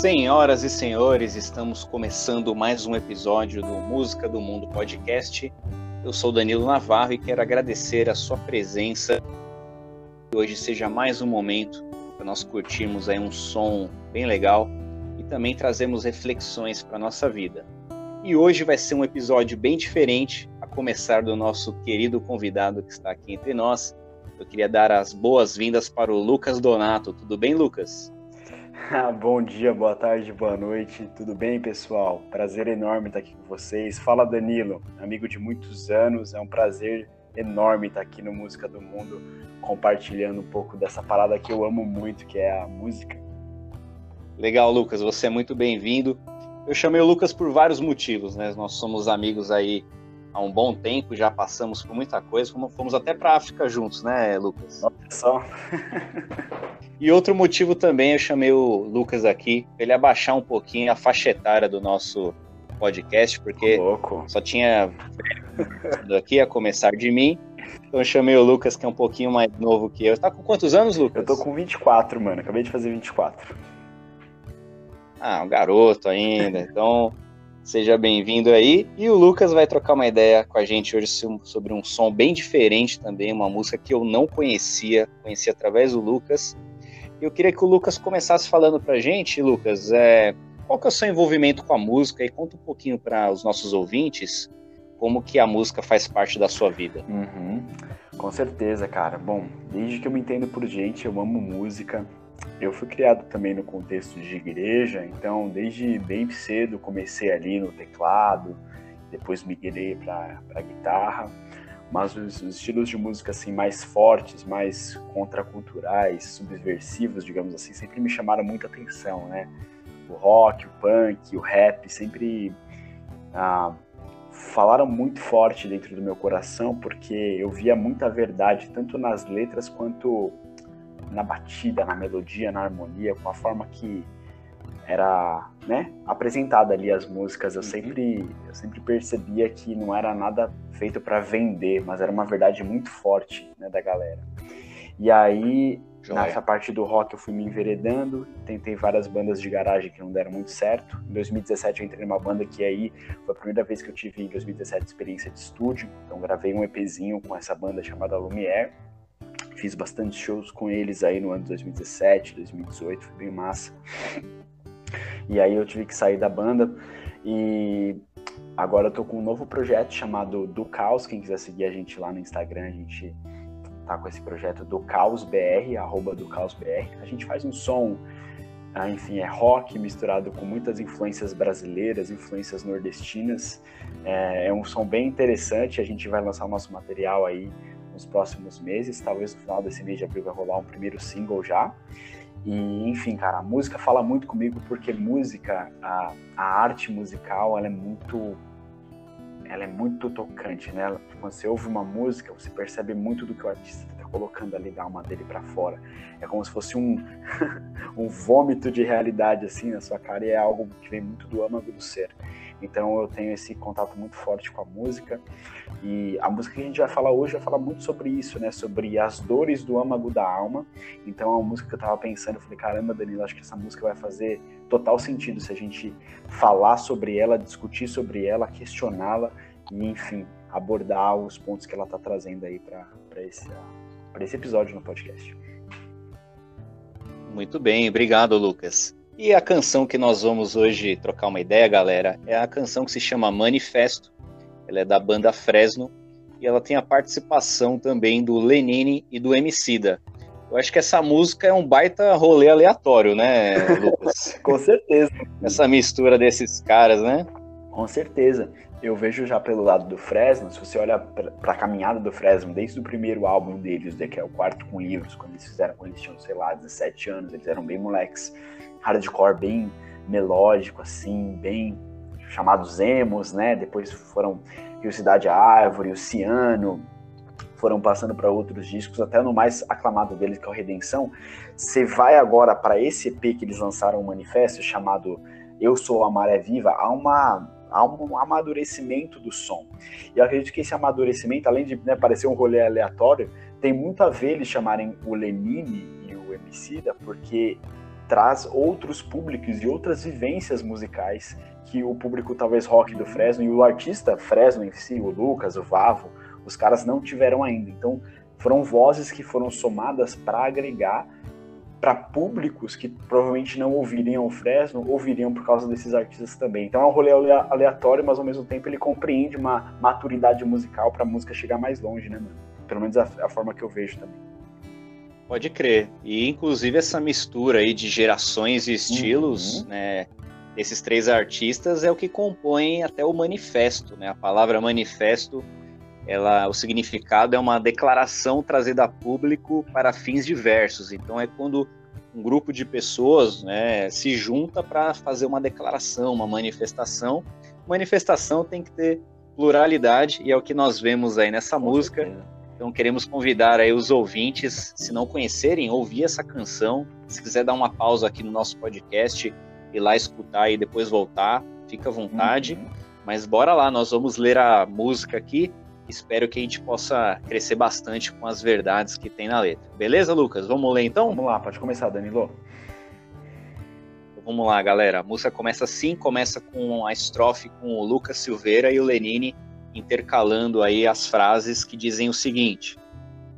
Senhoras e senhores, estamos começando mais um episódio do Música do Mundo Podcast. Eu sou Danilo Navarro e quero agradecer a sua presença. Que hoje seja mais um momento para nós curtirmos aí um som bem legal e também trazemos reflexões para nossa vida. E hoje vai ser um episódio bem diferente, a começar do nosso querido convidado que está aqui entre nós. Eu queria dar as boas-vindas para o Lucas Donato. Tudo bem, Lucas? Bom dia, boa tarde, boa noite. Tudo bem, pessoal? Prazer enorme estar aqui com vocês. Fala, Danilo, amigo de muitos anos. É um prazer enorme estar aqui no Música do Mundo, compartilhando um pouco dessa parada que eu amo muito, que é a música. Legal, Lucas. Você é muito bem-vindo. Eu chamei o Lucas por vários motivos, né? Nós somos amigos aí há um bom tempo, já passamos por muita coisa, fomos até para a África juntos, né, Lucas? Olha só. e outro motivo também, eu chamei o Lucas aqui, ele abaixar um pouquinho a faixa etária do nosso podcast, porque só tinha aqui a começar de mim. Então eu chamei o Lucas, que é um pouquinho mais novo que eu. Você tá com quantos anos, Lucas? Eu tô com 24, mano. Acabei de fazer 24. Ah, um garoto ainda. Então, Seja bem-vindo aí. E o Lucas vai trocar uma ideia com a gente hoje sobre um som bem diferente também, uma música que eu não conhecia, conheci através do Lucas. Eu queria que o Lucas começasse falando pra gente, Lucas, é, qual que é o seu envolvimento com a música e conta um pouquinho para os nossos ouvintes como que a música faz parte da sua vida. Uhum. Com certeza, cara. Bom, desde que eu me entendo por gente, eu amo música. Eu fui criado também no contexto de igreja, então desde bem cedo comecei ali no teclado, depois migrei para a guitarra, mas os, os, estilos de música assim mais fortes, mais contraculturais, subversivos, digamos assim, sempre me chamaram muita atenção, né? O rock, o punk, o rap sempre ah, falaram muito forte dentro do meu coração, porque eu via muita verdade tanto nas letras quanto na batida, na melodia, na harmonia, com a forma que era, né, apresentada ali as músicas, eu uhum. sempre, eu sempre percebia que não era nada feito para vender, mas era uma verdade muito forte, né, da galera. E aí, Joia. nessa parte do rock eu fui me enveredando, tentei várias bandas de garagem que não deram muito certo. Em 2017 eu entrei numa banda que aí foi a primeira vez que eu tive em 2017 experiência de estúdio, então gravei um EPzinho com essa banda chamada Lumière Fiz bastante shows com eles aí no ano de 2017, 2018, foi bem massa. E aí eu tive que sair da banda e agora eu tô com um novo projeto chamado Do Caos. Quem quiser seguir a gente lá no Instagram, a gente tá com esse projeto do Caos BR, arroba do Caos BR. A gente faz um som, ah, enfim, é rock misturado com muitas influências brasileiras, influências nordestinas. É, é um som bem interessante. A gente vai lançar o nosso material aí nos próximos meses. Talvez no final desse mês de abril vai rolar um primeiro single já. E, enfim, cara, a música fala muito comigo porque música, a, a arte musical, ela é muito ela é muito tocante, né? Quando você ouve uma música, você percebe muito do que o artista está colocando ali da alma dele para fora. É como se fosse um, um vômito de realidade assim na sua cara e é algo que vem muito do âmago do ser. Então eu tenho esse contato muito forte com a música e a música que a gente vai falar hoje vai falar muito sobre isso, né? Sobre as dores do âmago da alma. Então é uma música que eu tava pensando, eu falei, caramba, Danilo, acho que essa música vai fazer total sentido se a gente falar sobre ela, discutir sobre ela, questioná-la e, enfim, abordar os pontos que ela tá trazendo aí para esse, esse episódio no podcast. Muito bem, obrigado, Lucas. E a canção que nós vamos hoje trocar uma ideia, galera, é a canção que se chama Manifesto. Ela é da banda Fresno e ela tem a participação também do Lenine e do Emicida. Eu acho que essa música é um baita rolê aleatório, né, Lucas? Com certeza. Essa mistura desses caras, né? Com certeza. Eu vejo já pelo lado do Fresno, se você olha para a caminhada do Fresno, desde o primeiro álbum deles, que é o quarto com livros, quando eles fizeram, quando eles tinham, sei lá, 17 anos, eles eram bem moleques hardcore bem melódico, assim, bem chamados emos, né? Depois foram Rio Cidade Árvore, Oceano, foram passando para outros discos, até no mais aclamado deles, que é o Redenção. Você vai agora para esse EP que eles lançaram um manifesto chamado Eu Sou a Maré Viva, há uma há um amadurecimento do som. E eu acredito que esse amadurecimento, além de né, parecer um rolê aleatório, tem muito a ver eles chamarem o Lenine e o Emicida, porque traz outros públicos e outras vivências musicais que o público talvez rock do Fresno e o artista Fresno em si, o Lucas, o Vavo, os caras não tiveram ainda. Então foram vozes que foram somadas para agregar para públicos que provavelmente não ouviriam o Fresno, ouviriam por causa desses artistas também. Então é um rolê aleatório, mas ao mesmo tempo ele compreende uma maturidade musical para a música chegar mais longe, né, mano? Pelo menos a, a forma que eu vejo também. Pode crer. E inclusive essa mistura aí de gerações e estilos, uhum. né? Esses três artistas é o que compõe até o manifesto, né? A palavra manifesto, ela, o significado é uma declaração trazida a público para fins diversos. Então é quando um grupo de pessoas, né, se junta para fazer uma declaração, uma manifestação. Manifestação tem que ter pluralidade e é o que nós vemos aí nessa Com música. Certeza então queremos convidar aí os ouvintes, se não conhecerem, ouvir essa canção. Se quiser dar uma pausa aqui no nosso podcast, ir lá escutar e depois voltar, fica à vontade. Uhum. Mas bora lá, nós vamos ler a música aqui. Espero que a gente possa crescer bastante com as verdades que tem na letra. Beleza, Lucas? Vamos ler então? Vamos lá, pode começar, Danilo. Vamos lá, galera. A música começa assim, começa com a estrofe com o Lucas Silveira e o Lenine intercalando aí as frases que dizem o seguinte: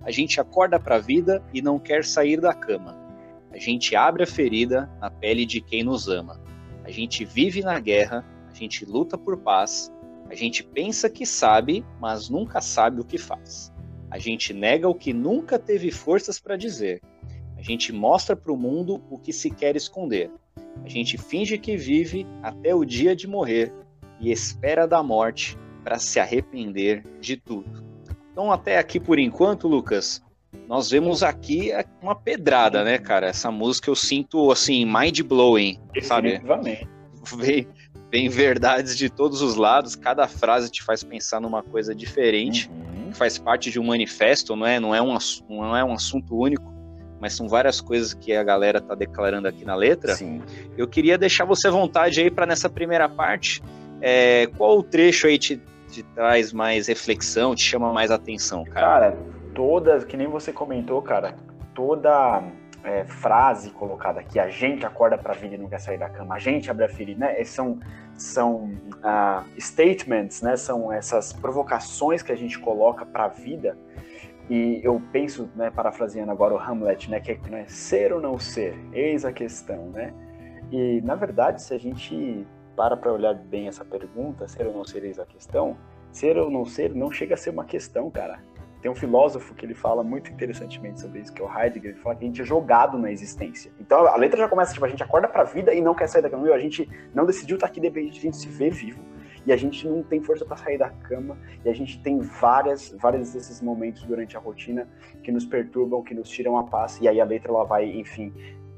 a gente acorda para a vida e não quer sair da cama. A gente abre a ferida na pele de quem nos ama. A gente vive na guerra, a gente luta por paz. A gente pensa que sabe, mas nunca sabe o que faz. A gente nega o que nunca teve forças para dizer. A gente mostra para o mundo o que se quer esconder. A gente finge que vive até o dia de morrer e espera da morte para se arrepender de tudo. Então, até aqui por enquanto, Lucas, nós vemos aqui uma pedrada, né, cara? Essa música eu sinto assim, mind blowing, sabe? Vem, vem verdades de todos os lados, cada frase te faz pensar numa coisa diferente, uhum. faz parte de um manifesto, não é? Não é um, não é um assunto único, mas são várias coisas que a galera tá declarando aqui na letra. Sim. Eu queria deixar você à vontade aí para nessa primeira parte é, qual o trecho aí te, te traz mais reflexão, te chama mais atenção, cara? Cara, todas, que nem você comentou, cara, toda é, frase colocada aqui, a gente acorda pra vida e não quer sair da cama, a gente abre a ferida, né? São, são uh, statements, né? São essas provocações que a gente coloca pra vida. E eu penso, né, parafraseando agora o Hamlet, né, que é né, ser ou não ser, eis a questão, né? E na verdade, se a gente para para olhar bem essa pergunta, ser ou não ser eis a questão, ser ou não ser não chega a ser uma questão, cara. Tem um filósofo que ele fala muito interessantemente sobre isso, que é o Heidegger, ele fala que a gente é jogado na existência. Então a letra já começa, tipo, a gente acorda pra vida e não quer sair da cama. A gente não decidiu estar aqui, de repente a gente se vê vivo e a gente não tem força para sair da cama e a gente tem várias vários desses momentos durante a rotina que nos perturbam, que nos tiram a paz e aí a letra ela vai, enfim,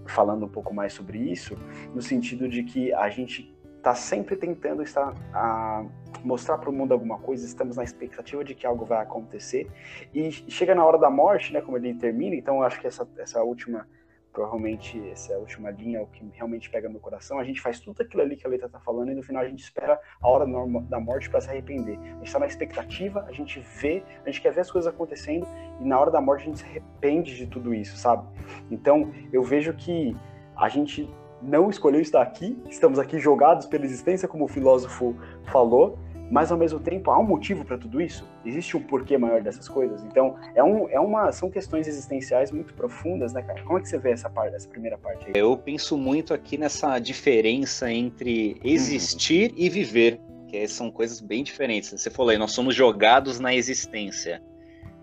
falando um pouco mais sobre isso, no sentido de que a gente está sempre tentando estar a mostrar para o mundo alguma coisa, estamos na expectativa de que algo vai acontecer e chega na hora da morte, né, como ele termina, então eu acho que essa, essa última provavelmente essa última linha é o que realmente pega no coração. A gente faz tudo aquilo ali que a letra está falando e no final a gente espera a hora da morte para se arrepender. A gente está na expectativa, a gente vê, a gente quer ver as coisas acontecendo e na hora da morte a gente se arrepende de tudo isso, sabe? Então eu vejo que a gente não escolheu estar aqui, estamos aqui jogados pela existência, como o filósofo falou, mas ao mesmo tempo há um motivo para tudo isso? Existe um porquê maior dessas coisas? Então, é, um, é uma, são questões existenciais muito profundas, né, cara? Como é que você vê essa parte, essa primeira parte aí? Eu penso muito aqui nessa diferença entre existir uhum. e viver, que são coisas bem diferentes. Você falou aí, nós somos jogados na existência.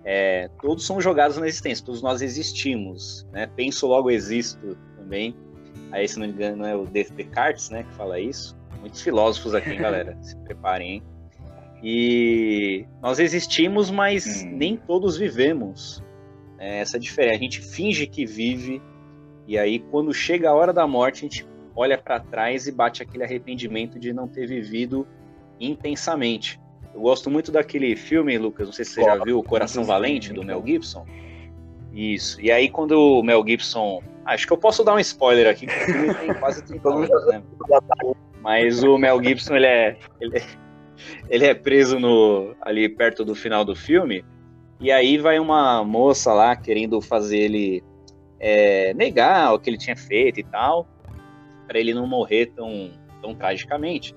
É, todos somos jogados na existência, todos nós existimos, né? Penso logo existo também. Aí, se não me engano, é o Descartes, né, que fala isso. Muitos filósofos aqui, galera. Se preparem, hein? E nós existimos, mas hum. nem todos vivemos. É essa diferença. A gente finge que vive, e aí, quando chega a hora da morte, a gente olha para trás e bate aquele arrependimento de não ter vivido intensamente. Eu gosto muito daquele filme, Lucas, não sei se você já viu, O Coração Valente, do Mel Gibson. Isso. E aí, quando o Mel Gibson Acho que eu posso dar um spoiler aqui, que o filme tem quase 30 anos, né? Mas o Mel Gibson, ele é, ele é, ele é preso no, ali perto do final do filme, e aí vai uma moça lá querendo fazer ele é, negar o que ele tinha feito e tal, para ele não morrer tão, tão tragicamente.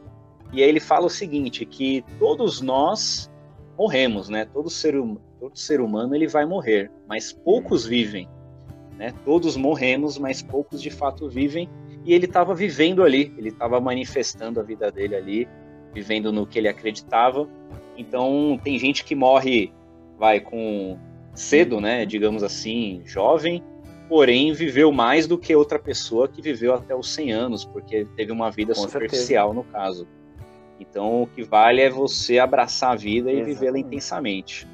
E aí ele fala o seguinte, que todos nós morremos, né? Todo ser, hum, todo ser humano ele vai morrer, mas poucos vivem, né? Todos morremos, mas poucos de fato vivem. E ele estava vivendo ali, ele estava manifestando a vida dele ali, vivendo no que ele acreditava. Então tem gente que morre, vai com cedo, né? Digamos assim, jovem, porém viveu mais do que outra pessoa que viveu até os 100 anos, porque teve uma vida com superficial certeza. no caso. Então o que vale é você abraçar a vida e vivê-la intensamente.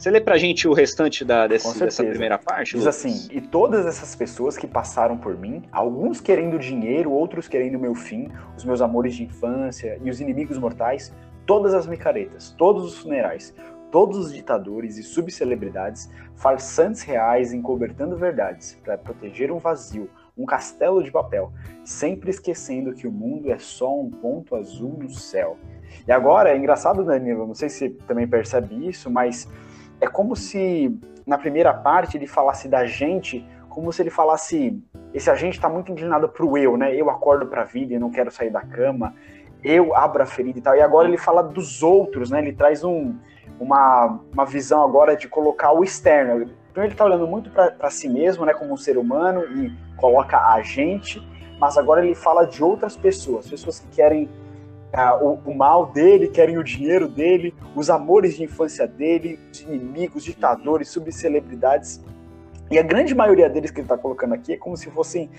Você lê pra gente o restante da, desse, dessa primeira parte? Diz Lucas? assim: E todas essas pessoas que passaram por mim, alguns querendo dinheiro, outros querendo meu fim, os meus amores de infância e os inimigos mortais, todas as micaretas, todos os funerais, todos os ditadores e subcelebridades, farsantes reais encobertando verdades, para proteger um vazio, um castelo de papel, sempre esquecendo que o mundo é só um ponto azul no céu. E agora, é engraçado, Danilo, não sei se você também percebe isso, mas é como se na primeira parte ele falasse da gente, como se ele falasse esse agente está muito inclinado para o eu, né? Eu acordo para a vida e não quero sair da cama. Eu abro a ferida e tal. E agora ele fala dos outros, né? Ele traz um, uma, uma visão agora de colocar o externo. Primeiro ele está olhando muito para si mesmo, né? Como um ser humano e coloca a gente. Mas agora ele fala de outras pessoas, pessoas que querem uh, o, o, mal dele, querem o dinheiro dele, os amores de infância dele, os inimigos, ditadores, subcelebridades. E a grande maioria deles que ele está colocando aqui é como se fossem,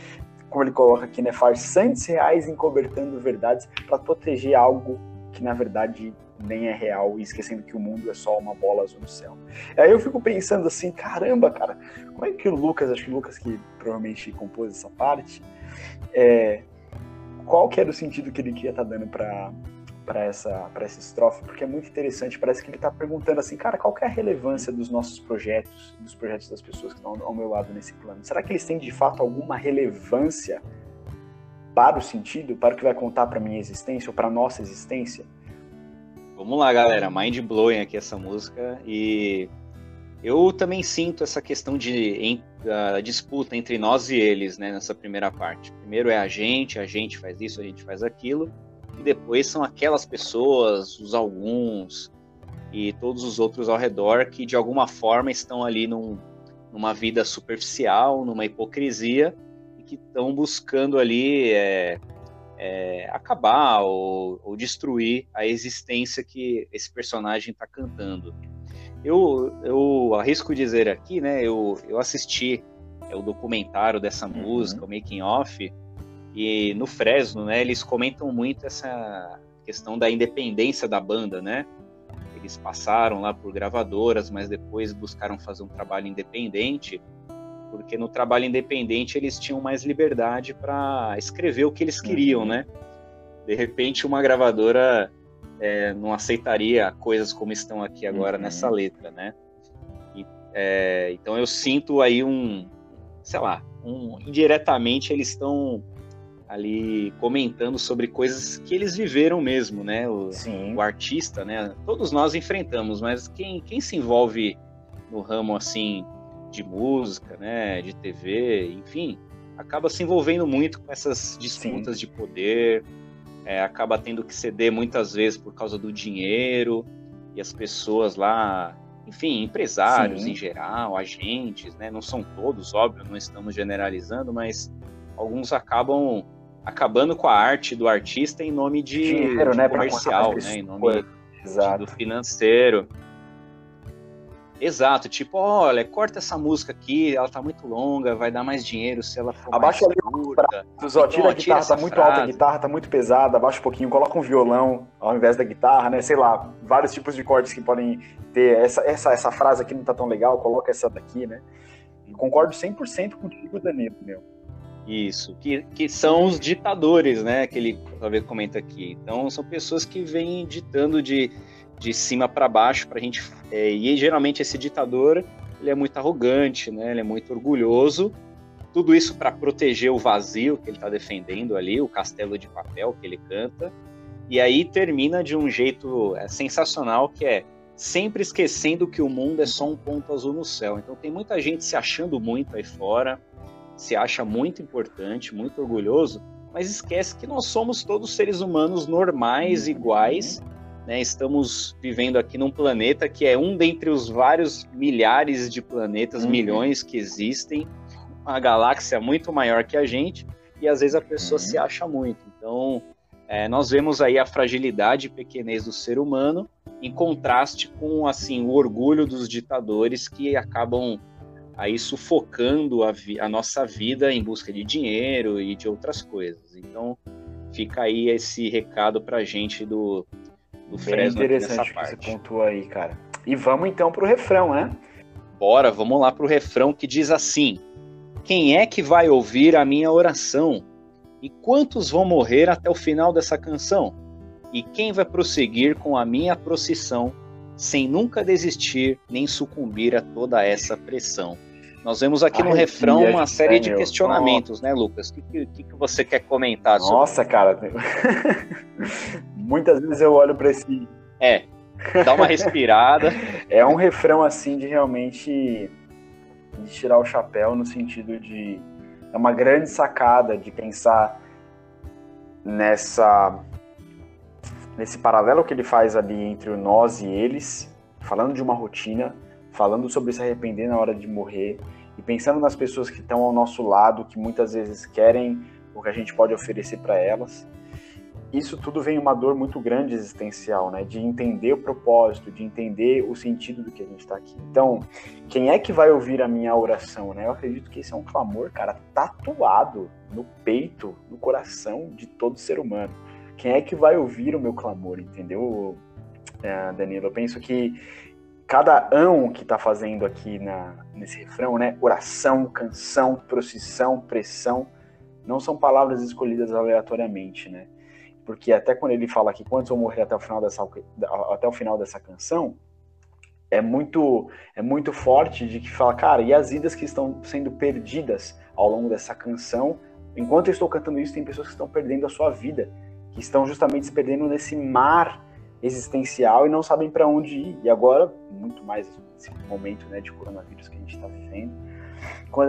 como ele coloca aqui, né, farsantes reais encobertando verdades para proteger algo que na verdade nem é real e esquecendo que o mundo é só uma bola azul no céu. Aí eu fico pensando assim, caramba, cara, como é que o Lucas, acho que o Lucas que provavelmente compôs essa parte, é, qual que era o sentido que ele queria estar tá dando para para essa, para essa estrofe, porque é muito interessante. Parece que ele está perguntando assim, cara, qual é a relevância dos nossos projetos, dos projetos das pessoas que estão ao meu lado nesse plano? Será que eles têm de fato alguma relevância para o sentido, para o que vai contar para minha existência ou para nossa existência? Vamos lá, galera, mind blowing aqui essa música e eu também sinto essa questão de uh, disputa entre nós e eles, né, nessa primeira parte. Primeiro é a gente, a gente faz isso, a gente faz aquilo, e depois são aquelas pessoas, os alguns e todos os outros ao redor que de alguma forma estão ali num, numa vida superficial, numa hipocrisia e que estão buscando ali é, é, acabar ou, ou destruir a existência que esse personagem está cantando. Eu, eu arrisco dizer aqui, né? Eu, eu assisti é, o documentário dessa uhum. música, o making off, e no Fresno, né? Eles comentam muito essa questão da independência da banda, né? Eles passaram lá por gravadoras, mas depois buscaram fazer um trabalho independente, porque no trabalho independente eles tinham mais liberdade para escrever o que eles queriam, uhum. né? De repente uma gravadora é, não aceitaria coisas como estão aqui agora uhum. nessa letra, né? E, é, então eu sinto aí um, sei lá, um, indiretamente eles estão ali comentando sobre coisas que eles viveram mesmo, né? O, o, artista, né? Todos nós enfrentamos, mas quem, quem se envolve no ramo assim de música, né? De TV, enfim, acaba se envolvendo muito com essas disputas Sim. de poder, é, acaba tendo que ceder muitas vezes por causa do dinheiro e as pessoas lá, enfim, empresários Sim. em geral, agentes, né? Não são todos, óbvio, não estamos generalizando, mas alguns acabam acabando com a arte do artista em nome de, dinheiro, de né, comercial, né? Em nome do financeiro. Exato, tipo, olha, corta essa música aqui, ela tá muito longa, vai dar mais dinheiro se ela for Abaixa mais curta. Então, tira a guitarra, tá muito frase. alta a guitarra, tá muito pesada, abaixa um pouquinho, coloca um violão ao invés da guitarra, né? Sei lá, vários tipos de cortes que podem ter. Essa, essa, essa frase aqui não tá tão legal, coloca essa daqui, né? E concordo 100% contigo, Danilo, meu. Isso, que, que são os ditadores, né? Que ele talvez comenta aqui. Então, são pessoas que vêm ditando de de cima para baixo para a gente. É, e geralmente esse ditador ele é muito arrogante, né? Ele é muito orgulhoso. Tudo isso para proteger o vazio que ele está defendendo ali, o castelo de papel que ele canta. E aí termina de um jeito é, sensacional que é sempre esquecendo que o mundo é só um ponto azul no céu. Então tem muita gente se achando muito aí fora, se acha muito importante, muito orgulhoso, mas esquece que nós somos todos seres humanos normais, uhum. iguais. Né? Estamos vivendo aqui num planeta que é um dentre os vários milhares de planetas, uhum. milhões que existem, uma galáxia muito maior que a gente, e às vezes a pessoa uhum. se acha muito. Então, é, nós vemos aí a fragilidade e pequenez do ser humano em contraste com assim o orgulho dos ditadores que acabam aí sufocando a, a nossa vida em busca de dinheiro e de outras coisas. Então fica aí esse recado para gente do, do Bem Fresno interessante que você pontuou aí, cara. E vamos então pro refrão, né? Bora, vamos lá pro refrão que diz assim: Quem é que vai ouvir a minha oração? E quantos vão morrer até o final dessa canção? E quem vai prosseguir com a minha procissão, sem nunca desistir nem sucumbir a toda essa pressão? Nós vemos aqui no refrão uma série de questionamentos, né, Lucas? O que, que, que, você quer comentar sobre Nossa, cara. Muitas vezes eu olho para esse. É, dá uma respirada. é um refrão assim de realmente de tirar o chapéu no sentido de é uma grande sacada de pensar nessa nesse paralelo que ele faz ali entre o nós e eles, falando de uma rotina falando sobre se arrepender na hora de morrer e pensando nas pessoas que estão ao nosso lado, que muitas vezes querem o que a gente pode oferecer para elas. Isso tudo vem uma dor muito grande existencial, né? De entender o propósito, de entender o sentido do que a gente está aqui. Então, quem é que vai ouvir a minha oração, né? Eu acredito que esse é um clamor, cara, tatuado no peito, no coração de todo ser humano. Quem é que vai ouvir o meu clamor, entendeu, é, Danilo? Eu penso que cada ão que está fazendo aqui na, nesse refrão, né? Oração, canção, procissão, pressão, não são palavras escolhidas aleatoriamente, né? Porque até quando ele fala que quantos vão morrer até o final dessa, até o final dessa canção, é muito é muito forte de que fala, cara, e as vidas que estão sendo perdidas ao longo dessa canção, enquanto eu estou cantando isso, tem pessoas que estão perdendo a sua vida, que estão justamente se perdendo nesse mar existencial e não sabem para onde ir. E agora, muito mais nesse momento né, de coronavírus que a gente está vivendo.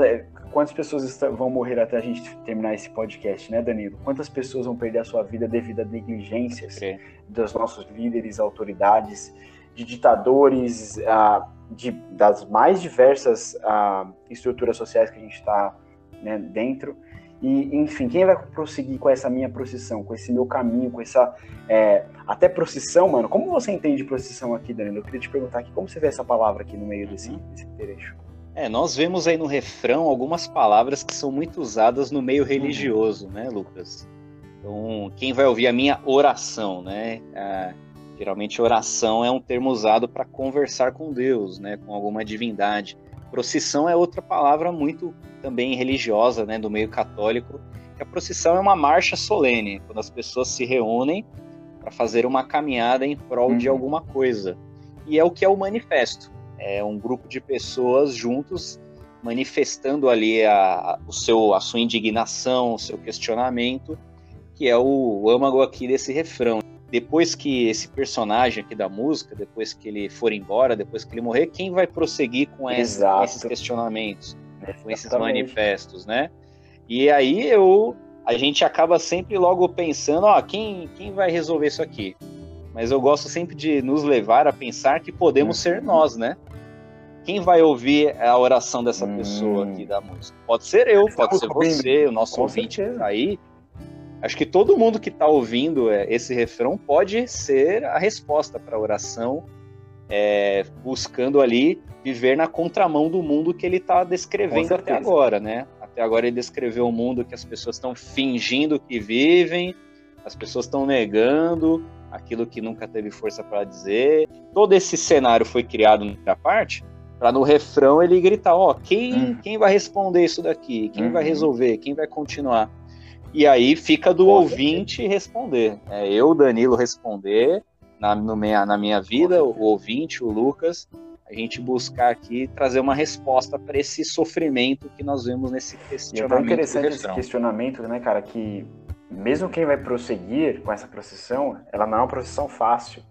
É, quantas pessoas vão morrer até a gente terminar esse podcast, né, Danilo? Quantas pessoas vão perder a sua vida devido a negligências okay. dos nossos líderes, autoridades, de ditadores, uh, de, das mais diversas uh, estruturas sociais que a gente está né, dentro? E, enfim, quem vai prosseguir com essa minha procissão, com esse meu caminho, com essa. É, até procissão, mano. Como você entende procissão aqui, Danilo? Eu queria te perguntar aqui, como você vê essa palavra aqui no meio desse, uhum. desse trecho? É, nós vemos aí no refrão algumas palavras que são muito usadas no meio religioso, né, Lucas? Então, quem vai ouvir a minha oração, né? Ah, geralmente, oração é um termo usado para conversar com Deus, né, com alguma divindade. Procissão é outra palavra muito também religiosa, né, do meio católico. Que a procissão é uma marcha solene, quando as pessoas se reúnem para fazer uma caminhada em prol uhum. de alguma coisa. E é o que é o manifesto. É um grupo de pessoas juntos manifestando ali a, o seu, a sua indignação, o seu questionamento, que é o âmago aqui desse refrão depois que esse personagem aqui da música, depois que ele for embora, depois que ele morrer, quem vai prosseguir com essa, esses questionamentos, Exatamente. com esses manifestos, né? E aí eu, a gente acaba sempre logo pensando, ó, quem, quem vai resolver isso aqui? Mas eu gosto sempre de nos levar a pensar que podemos ser uhum. nós, né? Quem vai ouvir a oração dessa hum. pessoa aqui da música? Pode ser eu, pode ser você, o nosso ouvinte aí Acho que todo mundo que está ouvindo é, esse refrão pode ser a resposta para a oração, é, buscando ali viver na contramão do mundo que ele está descrevendo até agora, né? Até agora ele descreveu um mundo que as pessoas estão fingindo que vivem, as pessoas estão negando aquilo que nunca teve força para dizer. Todo esse cenário foi criado na parte para no refrão ele gritar, ó, oh, quem, hum. quem vai responder isso daqui? Quem vai uhum. resolver? Quem vai continuar? E aí fica do ouvinte responder. É, eu, Danilo, responder na, minha, na minha vida, o ouvinte, o Lucas, a gente buscar aqui trazer uma resposta para esse sofrimento que nós vemos nesse questionamento. E é interessante esse questionamento, né, cara, que mesmo quem vai prosseguir com essa procissão, ela não é uma procissão fácil,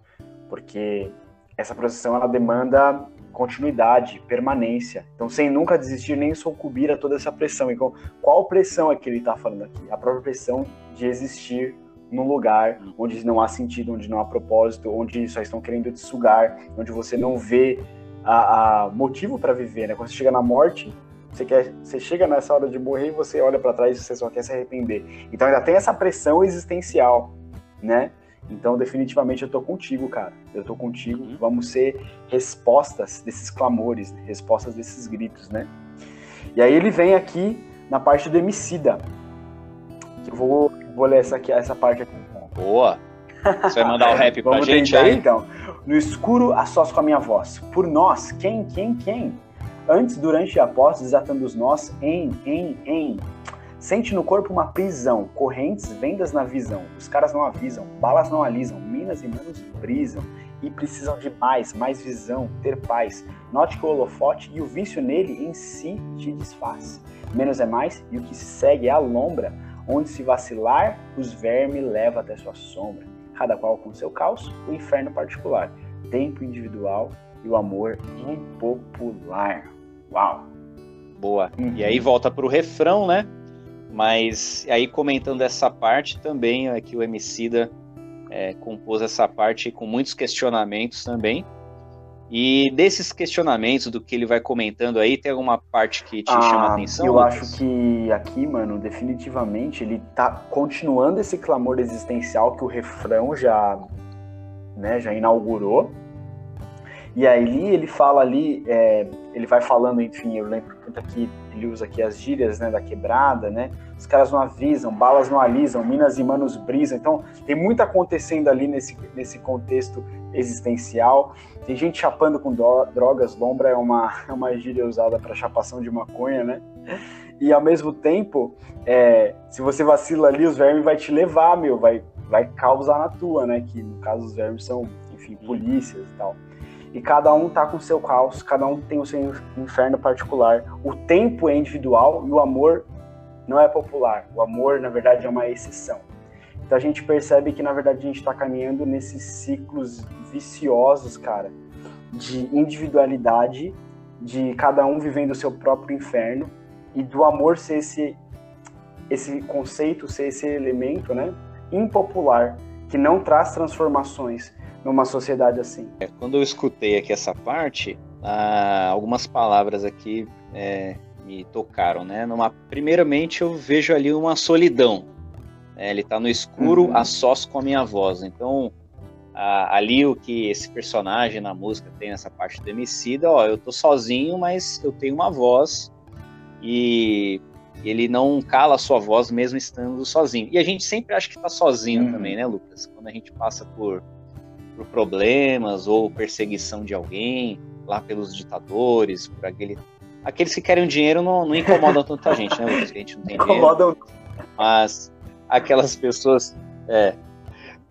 porque essa procissão ela demanda continuidade, permanência. Então, sem nunca desistir nem sucumbir a toda essa pressão. Então, qual pressão é que ele está falando aqui? A própria pressão de existir num lugar onde não há sentido, onde não há propósito, onde só estão querendo te sugar, onde você não vê a, a motivo para viver, né? Quando você chega na morte, você quer, você chega nessa hora de morrer e você olha para trás e você só quer se arrepender. Então ainda tem essa pressão existencial, né? Então definitivamente eu tô contigo, cara. Eu tô contigo. Uhum. Vamos ser respostas desses clamores, respostas desses gritos, né? E aí ele vem aqui na parte do Emicida. Eu vou, vou ler essa, aqui, essa parte aqui. Boa! Você vai mandar o rap pra Vamos gente tentar, aí? então. No escuro, a sós com a minha voz. Por nós, quem, quem, quem? Antes, durante e após, desatando os nós, em, em, em. Sente no corpo uma prisão, correntes, vendas na visão. Os caras não avisam, balas não alisam, minas e manos brisam. E precisam de mais, mais visão, ter paz. Note que o holofote e o vício nele em si te desfaz. Menos é mais, e o que se segue é a lombra, onde se vacilar, os vermes leva até sua sombra. Cada qual com seu caos, o inferno particular. Tempo individual e o amor impopular. Uau! Boa. Uhum. E aí volta pro refrão, né? Mas aí comentando essa parte também, é que o Emicida é, compôs essa parte com muitos questionamentos também. E desses questionamentos, do que ele vai comentando aí, tem alguma parte que te chama a atenção? Ah, Eu Lucas? acho que aqui, mano, definitivamente ele tá continuando esse clamor existencial que o refrão já, né, já inaugurou. E aí ele fala ali, é, ele vai falando, enfim, eu lembro tanto aqui, ele usa aqui as gírias, né, da quebrada, né? Os caras não avisam, balas não alisam, minas e manos brisam. Então, tem muito acontecendo ali nesse, nesse contexto existencial. Tem gente chapando com drogas, lombra é uma, é uma gíria usada para chapação de maconha, né? E ao mesmo tempo, é, se você vacila ali, os vermes vai te levar, meu, vai, vai causar na tua, né? Que no caso os vermes são, enfim, polícias e tal. E cada um tá com seu caos, cada um tem o seu inferno particular. O tempo é individual e o amor não é popular. O amor, na verdade, é uma exceção. Então a gente percebe que, na verdade, a gente está caminhando nesses ciclos viciosos, cara, de individualidade, de cada um vivendo o seu próprio inferno e do amor ser esse, esse conceito, ser esse elemento, né, impopular, que não traz transformações numa sociedade assim. Quando eu escutei aqui essa parte, ah, algumas palavras aqui é, me tocaram, né? Numa, primeiramente, eu vejo ali uma solidão. né? Ele está no escuro, Uhum. a sós com a minha voz. Então, ah, ali o que esse personagem na música tem nessa parte do Emicida, ó, eu tô sozinho, mas eu tenho uma voz e ele não cala a sua voz mesmo estando sozinho. E a gente sempre acha que está sozinho Uhum. também, né, Lucas? Quando a gente passa por por problemas ou perseguição de alguém, lá pelos ditadores, por aquele. Aqueles que querem dinheiro não, não incomodam tanto a gente, né, Lucas? Que a gente não tem dinheiro. Incomodam. Mas aquelas pessoas. É.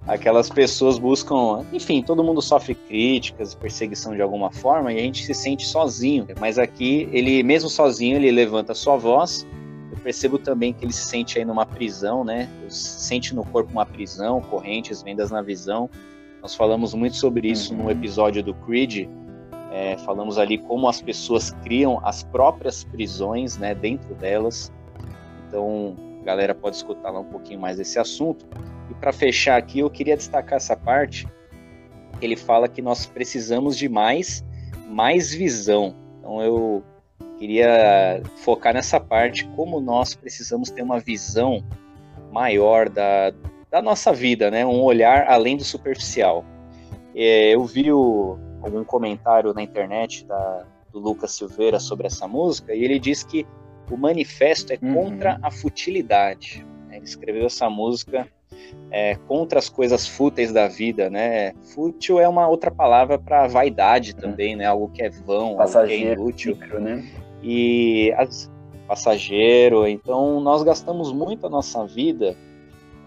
Aquelas pessoas buscam. Enfim, todo mundo sofre críticas, perseguição de alguma forma, e a gente se sente sozinho. Mas aqui, ele, mesmo sozinho, ele levanta a sua voz. Eu percebo também que ele se sente aí numa prisão, né? Sente no corpo uma prisão, correntes, vendas na visão. Nós falamos muito sobre isso Uhum. no episódio do Creed. É, falamos ali como as pessoas criam as próprias prisões, né, dentro delas. Então, a galera pode escutar lá um pouquinho mais desse assunto. E para fechar aqui, eu queria destacar essa parte. Ele fala que nós precisamos de mais, mais visão. Então, eu queria focar nessa parte, como nós precisamos ter uma visão maior da, da nossa vida, né? Um olhar além do superficial. É, eu vi o, algum comentário na internet da, do Lucas Silveira sobre essa música e ele diz que o manifesto é Uhum. contra a futilidade. Ele escreveu essa música é, contra as coisas fúteis da vida, né? Fútil é uma outra palavra para vaidade também, né? Algo que é vão, algo que é inútil né? e as, passageiro. Então, nós gastamos muito a nossa vida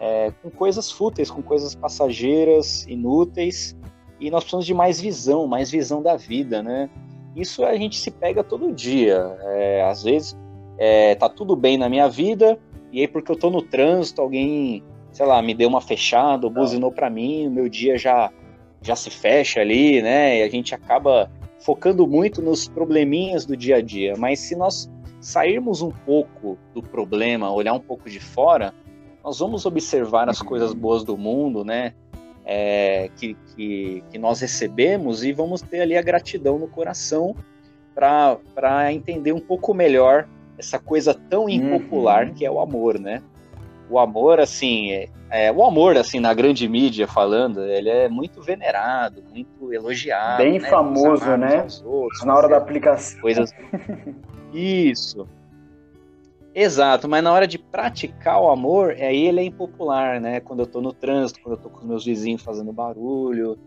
é, com coisas fúteis, com coisas passageiras, inúteis, e nós precisamos de mais visão, mais visão da vida, né? Isso a gente se pega todo dia. É, às vezes é, tá tudo bem na minha vida, e aí porque eu tô no trânsito, alguém, sei lá, me deu uma fechada, ou buzinou para mim, o meu dia já já se fecha ali, né? E a gente acaba focando muito nos probleminhas do dia a dia, mas se nós sairmos um pouco do problema, olhar um pouco de fora, nós vamos observar as coisas uhum. boas do mundo, né? É, que, que, que, nós recebemos e vamos ter ali a gratidão no coração para entender um pouco melhor essa coisa tão impopular uhum. que é o amor, né? O amor, assim, é, é, o amor, assim, na grande mídia falando, ele é muito venerado, muito elogiado. Bem né? famoso, né? Outros, na hora da aplicação. Coisas. Isso. Exato, mas na hora de praticar o amor, aí ele é impopular, né? Quando eu tô no trânsito, quando eu tô com os meus vizinhos fazendo barulho,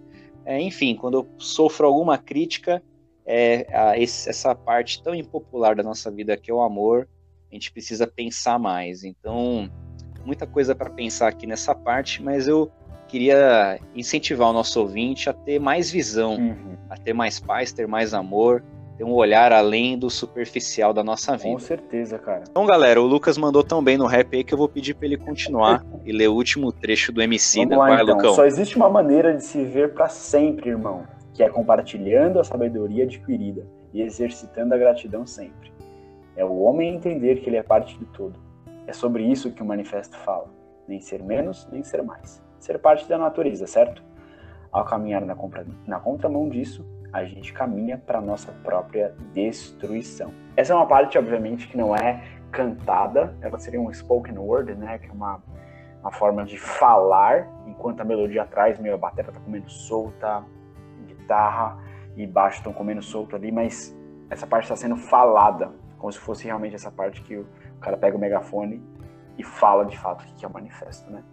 é, enfim, quando eu sofro alguma crítica, é, a, esse, essa parte tão impopular da nossa vida que é o amor, a gente precisa pensar mais. Então, muita coisa para pensar aqui nessa parte, mas eu queria incentivar o nosso ouvinte a ter mais visão, uhum. a ter mais paz, ter mais amor, ter um olhar além do superficial da nossa vida. Com certeza, cara. Então, galera, o Lucas mandou tão bem no rap aí que eu vou pedir para ele continuar e ler o último trecho do MC. Vamos lá, Vai, então. Lucão. Só existe uma maneira de se ver para sempre, irmão, que é compartilhando a sabedoria adquirida e exercitando a gratidão sempre. É o homem entender que ele é parte do todo. É sobre isso que o manifesto fala. Nem ser menos, nem ser mais. Ser parte da natureza, certo? Ao caminhar na, contra... na contramão disso, a gente caminha para nossa própria destruição. Essa é uma parte, obviamente, que não é cantada, ela seria um spoken word, né, que é uma, uma forma de falar, enquanto a melodia atrás, meio a bateria tá comendo solta, guitarra e baixo estão comendo solto ali, mas essa parte está sendo falada, como se fosse realmente essa parte que o cara pega o megafone e fala de fato o que é o manifesto, né?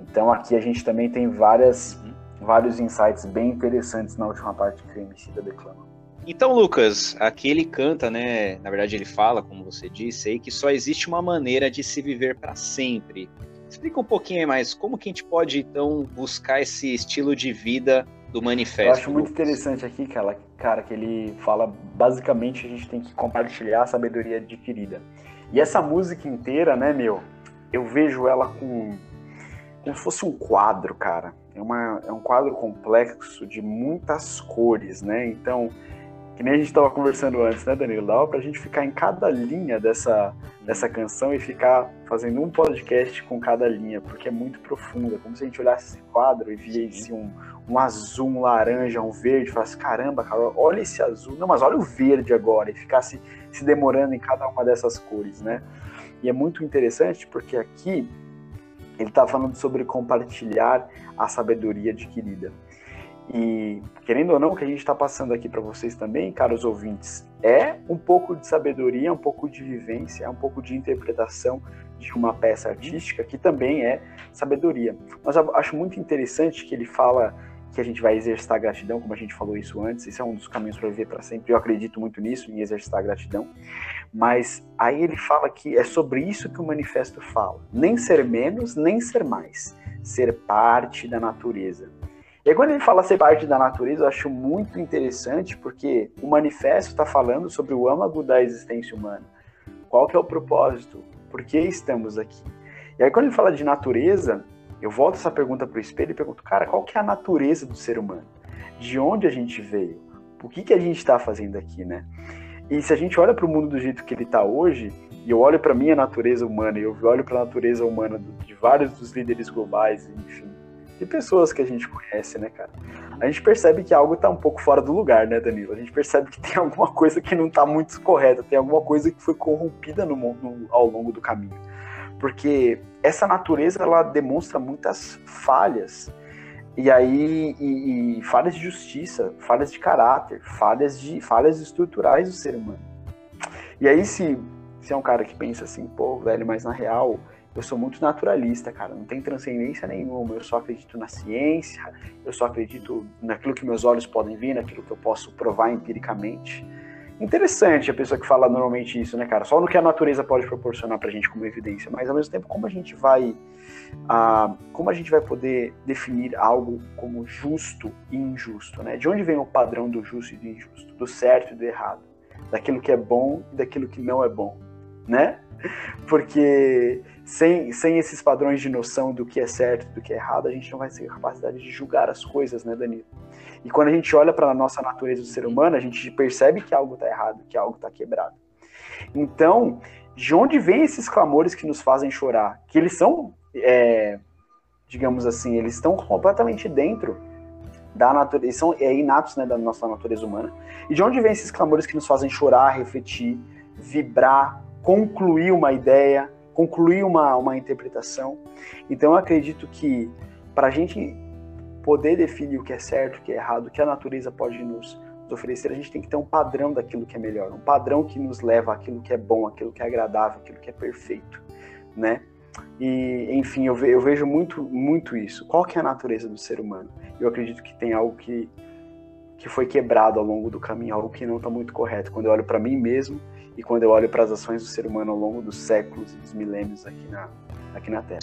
Então aqui a gente também tem várias vários insights bem interessantes na última parte que o MC da declama. Então, Lucas, aqui ele canta, né? Na verdade, ele fala, como você disse, aí, que só existe uma maneira de se viver para sempre. Explica um pouquinho mais como que a gente pode, então, buscar esse estilo de vida do manifesto. Eu acho muito interessante aqui, cara, cara, que ele fala, basicamente, a gente tem que compartilhar a sabedoria adquirida. E essa música inteira, né, meu, eu vejo ela com como se fosse um quadro, cara é, uma, é um quadro complexo de muitas cores, né? Então, que nem a gente estava conversando antes, né, Danilo? Dava pra gente ficar em cada linha dessa, dessa canção e ficar fazendo um podcast com cada linha, porque é muito profunda. Como se a gente olhasse esse quadro e visse um, um azul, um laranja, um verde, e falasse, caramba, cara, olha esse azul. Não, mas olha o verde agora, e ficasse se demorando em cada uma dessas cores, né? E é muito interessante porque aqui ele está falando sobre compartilhar a sabedoria adquirida. E, querendo ou não, o que a gente está passando aqui para vocês também, caros ouvintes, é um pouco de sabedoria, um pouco de vivência, é um pouco de interpretação de uma peça artística que também é sabedoria. Mas acho muito interessante que ele fala que a gente vai exercitar gratidão, como a gente falou isso antes, esse é um dos caminhos para viver para sempre. Eu acredito muito nisso, em exercitar gratidão. Mas aí ele fala que é sobre isso que o manifesto fala: nem ser menos, nem ser mais, ser parte da natureza. E quando ele fala ser parte da natureza, eu acho muito interessante, porque o manifesto está falando sobre o âmago da existência humana. Qual que é o propósito? Por que estamos aqui? E aí quando ele fala de natureza, eu volto essa pergunta para o espelho e pergunto, cara, qual que é a natureza do ser humano? De onde a gente veio? O que, que a gente está fazendo aqui, né? E se a gente olha para o mundo do jeito que ele está hoje, e eu olho para a minha natureza humana, e eu olho para a natureza humana de vários dos líderes globais, enfim, de pessoas que a gente conhece, né, cara? A gente percebe que algo está um pouco fora do lugar, né, Danilo? A gente percebe que tem alguma coisa que não está muito correta, tem alguma coisa que foi corrompida no, no, ao longo do caminho porque essa natureza ela demonstra muitas falhas e aí e, e falhas de justiça, falhas de caráter, falhas de falhas estruturais do ser humano. E aí se se é um cara que pensa assim, pô, velho, mas na real eu sou muito naturalista, cara, não tem transcendência nenhuma, eu só acredito na ciência, eu só acredito naquilo que meus olhos podem ver, naquilo que eu posso provar empiricamente interessante a pessoa que fala normalmente isso, né, cara? Só no que a natureza pode proporcionar pra gente como evidência, mas ao mesmo tempo como a gente vai ah, como a gente vai poder definir algo como justo e injusto, né? De onde vem o padrão do justo e do injusto, do certo e do errado, daquilo que é bom e daquilo que não é bom, né? Porque sem, sem esses padrões de noção do que é certo, do que é errado, a gente não vai ter capacidade de julgar as coisas, né, Danilo? E quando a gente olha para a nossa natureza do ser humano, a gente percebe que algo está errado, que algo está quebrado. Então, de onde vêm esses clamores que nos fazem chorar? Que eles são, é, digamos assim, eles estão completamente dentro da natureza, são é, inatos né, da nossa natureza humana. E de onde vêm esses clamores que nos fazem chorar, refletir, vibrar, concluir uma ideia, concluir uma, uma interpretação? Então, eu acredito que para a gente poder definir o que é certo, o que é errado, o que a natureza pode nos, nos oferecer, a gente tem que ter um padrão daquilo que é melhor, um padrão que nos leva àquilo que é bom, aquilo que é agradável, aquilo que é perfeito, né? E, enfim, eu, ve, eu vejo muito, muito isso. Qual que é a natureza do ser humano? Eu acredito que tem algo que, que foi quebrado ao longo do caminho, algo que não está muito correto. Quando eu olho para mim mesmo e quando eu olho para as ações do ser humano ao longo dos séculos e dos milênios aqui na, aqui na Terra.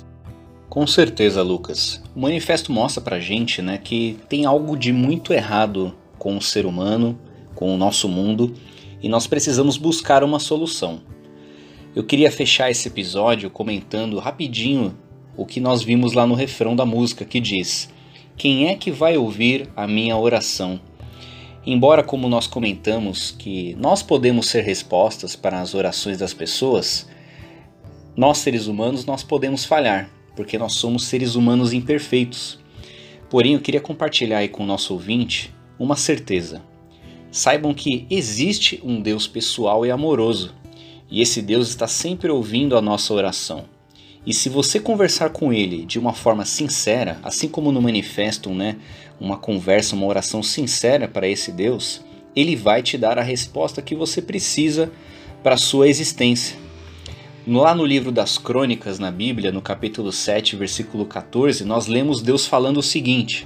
Com certeza, Lucas. O manifesto mostra pra gente, né, que tem algo de muito errado com o ser humano, com o nosso mundo, e nós precisamos buscar uma solução. Eu queria fechar esse episódio comentando rapidinho o que nós vimos lá no refrão da música que diz: Quem é que vai ouvir a minha oração? Embora, como nós comentamos, que nós podemos ser respostas para as orações das pessoas, nós seres humanos nós podemos falhar porque nós somos seres humanos imperfeitos. Porém, eu queria compartilhar aí com o nosso ouvinte uma certeza. Saibam que existe um Deus pessoal e amoroso, e esse Deus está sempre ouvindo a nossa oração. E se você conversar com ele de uma forma sincera, assim como no manifesto, né, uma conversa, uma oração sincera para esse Deus, ele vai te dar a resposta que você precisa para a sua existência. Lá no livro das Crônicas, na Bíblia, no capítulo 7, versículo 14, nós lemos Deus falando o seguinte: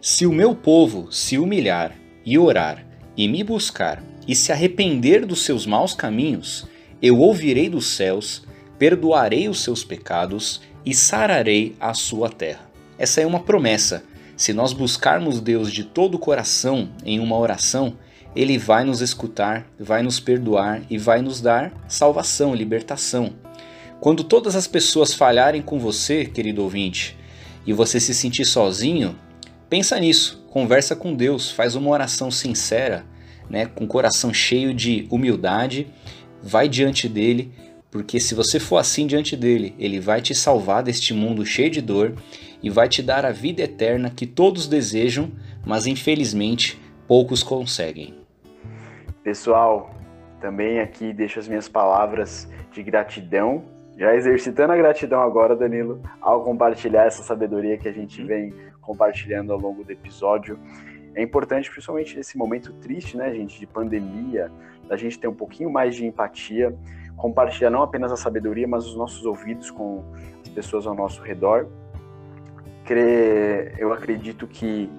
Se o meu povo se humilhar e orar e me buscar e se arrepender dos seus maus caminhos, eu ouvirei dos céus, perdoarei os seus pecados e sararei a sua terra. Essa é uma promessa. Se nós buscarmos Deus de todo o coração em uma oração, ele vai nos escutar, vai nos perdoar e vai nos dar salvação, libertação. Quando todas as pessoas falharem com você, querido ouvinte, e você se sentir sozinho, pensa nisso, conversa com Deus, faz uma oração sincera, né, com o coração cheio de humildade, vai diante dele, porque se você for assim diante dele, ele vai te salvar deste mundo cheio de dor e vai te dar a vida eterna que todos desejam, mas infelizmente poucos conseguem. Pessoal, também aqui deixo as minhas palavras de gratidão, já exercitando a gratidão agora, Danilo, ao compartilhar essa sabedoria que a gente vem compartilhando ao longo do episódio. É importante, principalmente nesse momento triste, né, gente, de pandemia, da gente ter um pouquinho mais de empatia, compartilhar não apenas a sabedoria, mas os nossos ouvidos com as pessoas ao nosso redor. Eu acredito que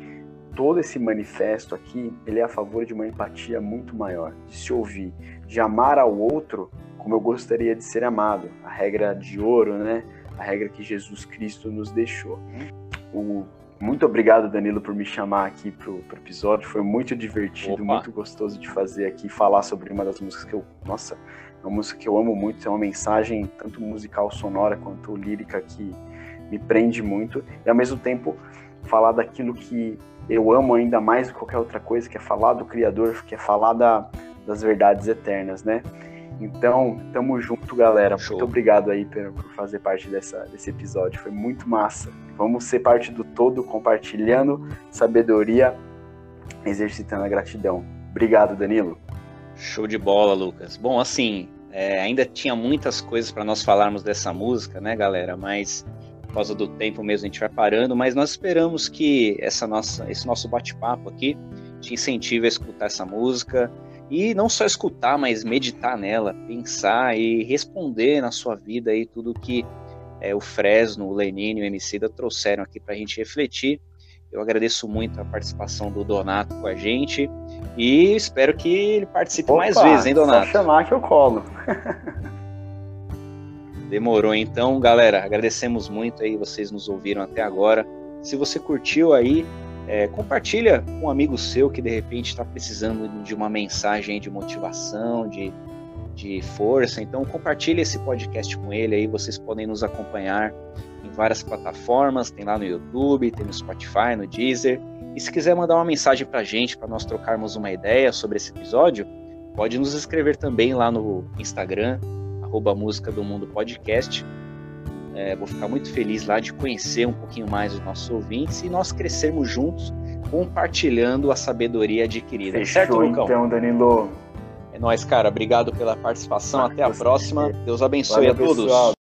todo esse manifesto aqui, ele é a favor de uma empatia muito maior, de se ouvir, de amar ao outro como eu gostaria de ser amado. A regra de ouro, né? A regra que Jesus Cristo nos deixou. O, muito obrigado, Danilo, por me chamar aqui pro, pro episódio. Foi muito divertido, Opa. muito gostoso de fazer aqui, falar sobre uma das músicas que eu. Nossa, é uma música que eu amo muito, é uma mensagem tanto musical sonora quanto lírica que me prende muito. E ao mesmo tempo falar daquilo que eu amo ainda mais do que qualquer outra coisa, que é falar do Criador, que é falar da, das verdades eternas, né? Então, tamo junto, galera. Show. Muito obrigado aí por, por fazer parte dessa, desse episódio. Foi muito massa. Vamos ser parte do todo, compartilhando sabedoria, exercitando a gratidão. Obrigado, Danilo. Show de bola, Lucas. Bom, assim, é, ainda tinha muitas coisas para nós falarmos dessa música, né, galera? Mas por causa do tempo mesmo a gente vai parando, mas nós esperamos que essa nossa, esse nosso bate-papo aqui te incentive a escutar essa música e não só escutar, mas meditar nela, pensar e responder na sua vida aí tudo que é, o Fresno, o Lenine e o Emicida trouxeram aqui para a gente refletir. Eu agradeço muito a participação do Donato com a gente e espero que ele participe Opa, mais vezes, hein, Donato? Só chamar que eu colo. Demorou então, galera. Agradecemos muito aí, vocês nos ouviram até agora. Se você curtiu aí, é, compartilha com um amigo seu que de repente está precisando de uma mensagem de motivação, de de força. Então compartilhe esse podcast com ele aí, vocês podem nos acompanhar em várias plataformas, tem lá no YouTube, tem no Spotify, no Deezer. E se quiser mandar uma mensagem para a gente, para nós trocarmos uma ideia sobre esse episódio, pode nos escrever também lá no Instagram, arroba Música do Mundo Podcast. É, vou ficar muito feliz lá de conhecer um pouquinho mais os nossos ouvintes e nós crescermos juntos, compartilhando a sabedoria adquirida. Fechou, certo, Lucão? então, Danilo. É nóis, cara. Obrigado pela participação. Até a próxima. Deus abençoe Valeu, a todos. Pessoal.